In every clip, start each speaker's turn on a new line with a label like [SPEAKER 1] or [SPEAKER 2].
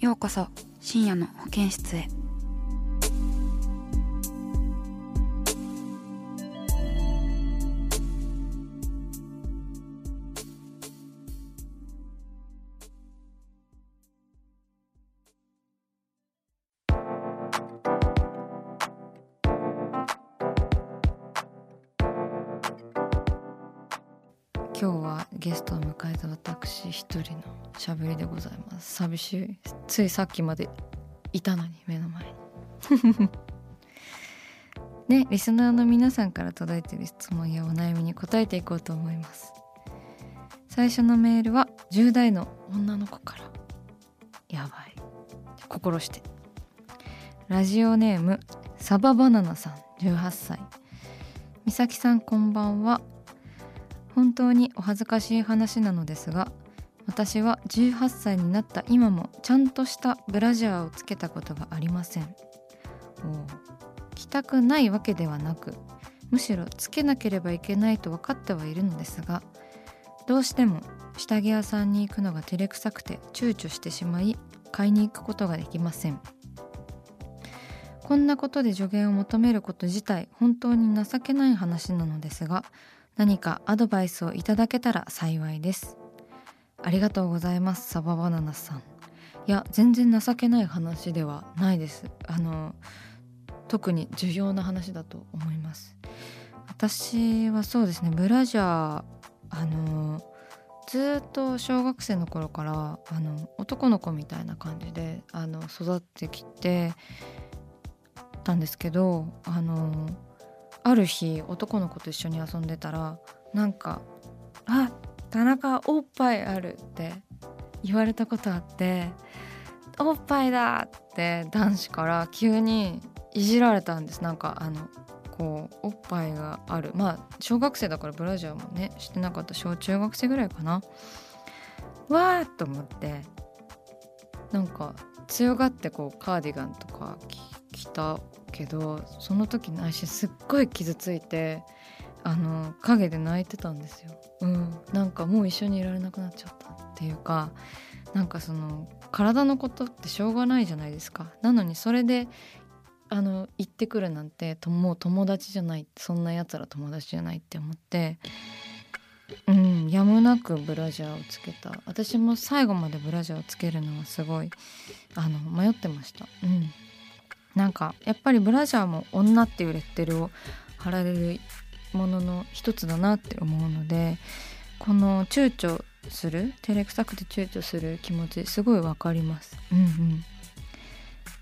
[SPEAKER 1] ようこそ深夜の保健室へ。
[SPEAKER 2] 今日はゲストを迎えた私一人のしゃべりでございます。寂しい。ついさっきまでいたのに目の前に。ねリスナーの皆さんから届いている質問やお悩みに答えていこうと思います。最初のメールは10代の女の子から。やばい。心して。ラジオネームサババナナさん18歳。美咲さんこんばんは。本当にお恥ずかしい話なのですが私は18歳になった今もちゃんとしたブラジャーをつけたことがありません。着たくないわけではなくむしろつけなければいけないと分かってはいるのですがどうしても下着屋さんに行くのが照れくさくて躊躇してしまい買いに行くことができません。こんなことで助言を求めること自体本当に情けない話なのですが何かアドバイスをいただけたら幸いです。ありがとうございますサババナナさん。いや全然情けない話ではないです。あの特に重要な話だと思います。私はそうですねブラジャーあのずっと小学生の頃からあの男の子みたいな感じであの育ってきてたんですけどあのある日男の子と一緒に遊んでたらなんか「あ田中おっぱいある」って言われたことあって「おっぱいだ!」って男子から急にいじられたんです。なんかあのこうおっぱいがある。まあ小学生だからブラジャーもねしてなかった。小中学生ぐらいかな。わーっと思ってなんか強がってこうカーディガンとか着たけどその時内心すっごい傷ついてあの陰で泣いてたんですよ。うん、なんかもう一緒にいられなくなっちゃったっていうかなんかその体のことってしょうがないじゃないですか。なのにそれであの行ってくるなんてともう友達じゃないそんなやつら友達じゃないって思ってうんやむなくブラジャーをつけた私も最後までブラジャーをつけるのはすごいあの迷ってましたうんなんかやっぱりブラジャーも女っていうレッテルを貼られるものの一つだなって思うのでこの躊躇する照れくさくて躊躇する気持ちすごいわかります。うんうん。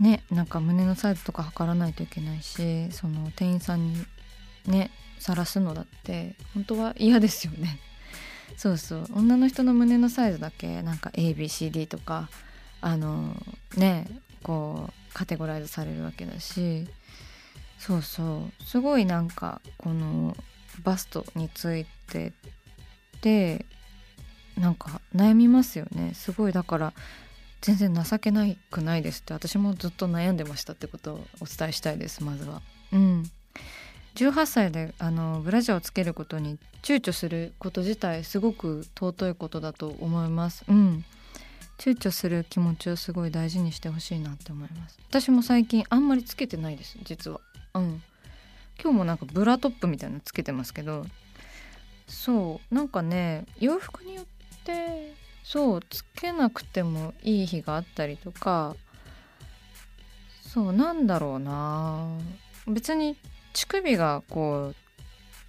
[SPEAKER 2] ねなんか胸のサイズとか測らないといけないしその店員さんにね晒すのだって本当は嫌ですよね。そうそう。女の人の胸のサイズだけなんか ABCD とかあのねこうカテゴライズされるわけだしそうそうすごいなんかこのバストについてでなんか悩みますよねすごいだから全然情けないくないですって私もずっと悩んでましたってことをお伝えしたいですまずは。うん18歳であのブラジャーをつけることに躊躇すること自体すごく尊いことだと思います。うん躊躇する気持ちをすごい大事にしてほしいなって思います。私も最近あんまりつけてないです実は。うん。今日もなんかブラトップみたいなのつけてますけど。そう。なんかね洋服によってそうつけなくてもいい日があったりとか。そうなんだろうな。別に乳首がこう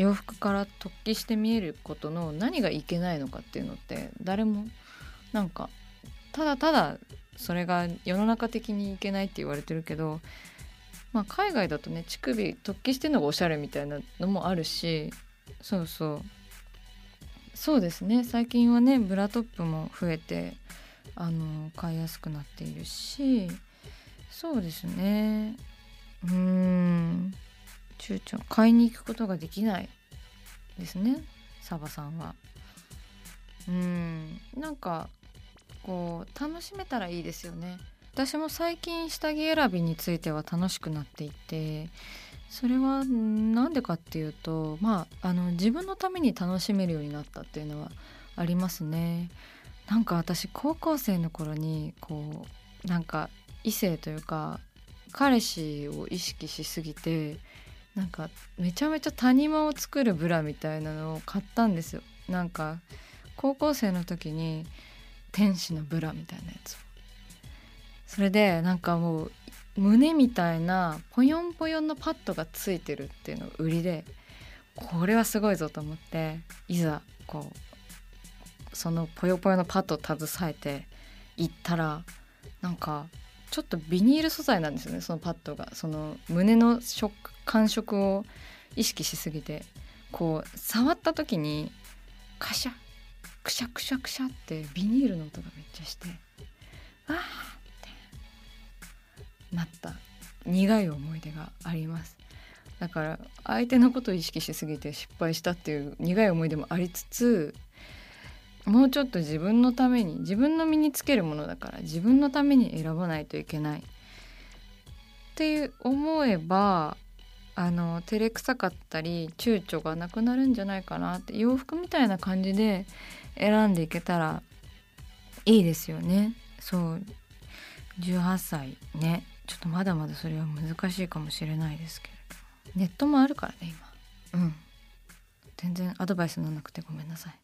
[SPEAKER 2] 洋服から突起して見えることの何がいけないのかっていうのって誰もなんかただただそれが世の中的にいけないって言われてるけど、まあ、海外だとね乳首突起してるのがおしゃれみたいなのもあるしそうそう。そうですね。最近はねブラトップも増えてあの買いやすくなっているしそうですね。うーん。躊躇買いに行くことができないですね。サバさんは。うん。なんかこう楽しめたらいいですよね。私も最近下着選びについては楽しくなっていてそれは何でかっていうとまああの自分のために楽しめるようになったっていうのはありますね。なんか私高校生の頃にこうなんか異性というか彼氏を意識しすぎてなんかめちゃめちゃ谷間を作るブラみたいなのを買ったんですよ。なんか高校生の時に天使のブラみたいなやつ。それでなんかもう胸みたいなポヨンポヨンのパッドがついてるっていうのが売りでこれはすごいぞと思っていざこうそのポヨポヨのパッドを携えて行ったらなんかちょっとビニール素材なんですよねそのパッドが。その胸の食感触を意識しすぎてこう触った時にカシャクシャクシャクシャってビニールの音がめっちゃしてあーってなった。苦い思い出があります。だから相手のことを意識しすぎて失敗したっていう苦い思い出もありつつもうちょっと自分のために自分の身につけるものだから自分のために選ばないといけない。っていう思えばあの照れくさかったり躊躇がなくなるんじゃないかなって洋服みたいな感じで選んでいけたらいいですよね。そう。18歳ね。ちょっとまだまだそれは難しいかもしれないですけれどネットもあるからね今。うん。全然アドバイスにならなくてごめんなさい。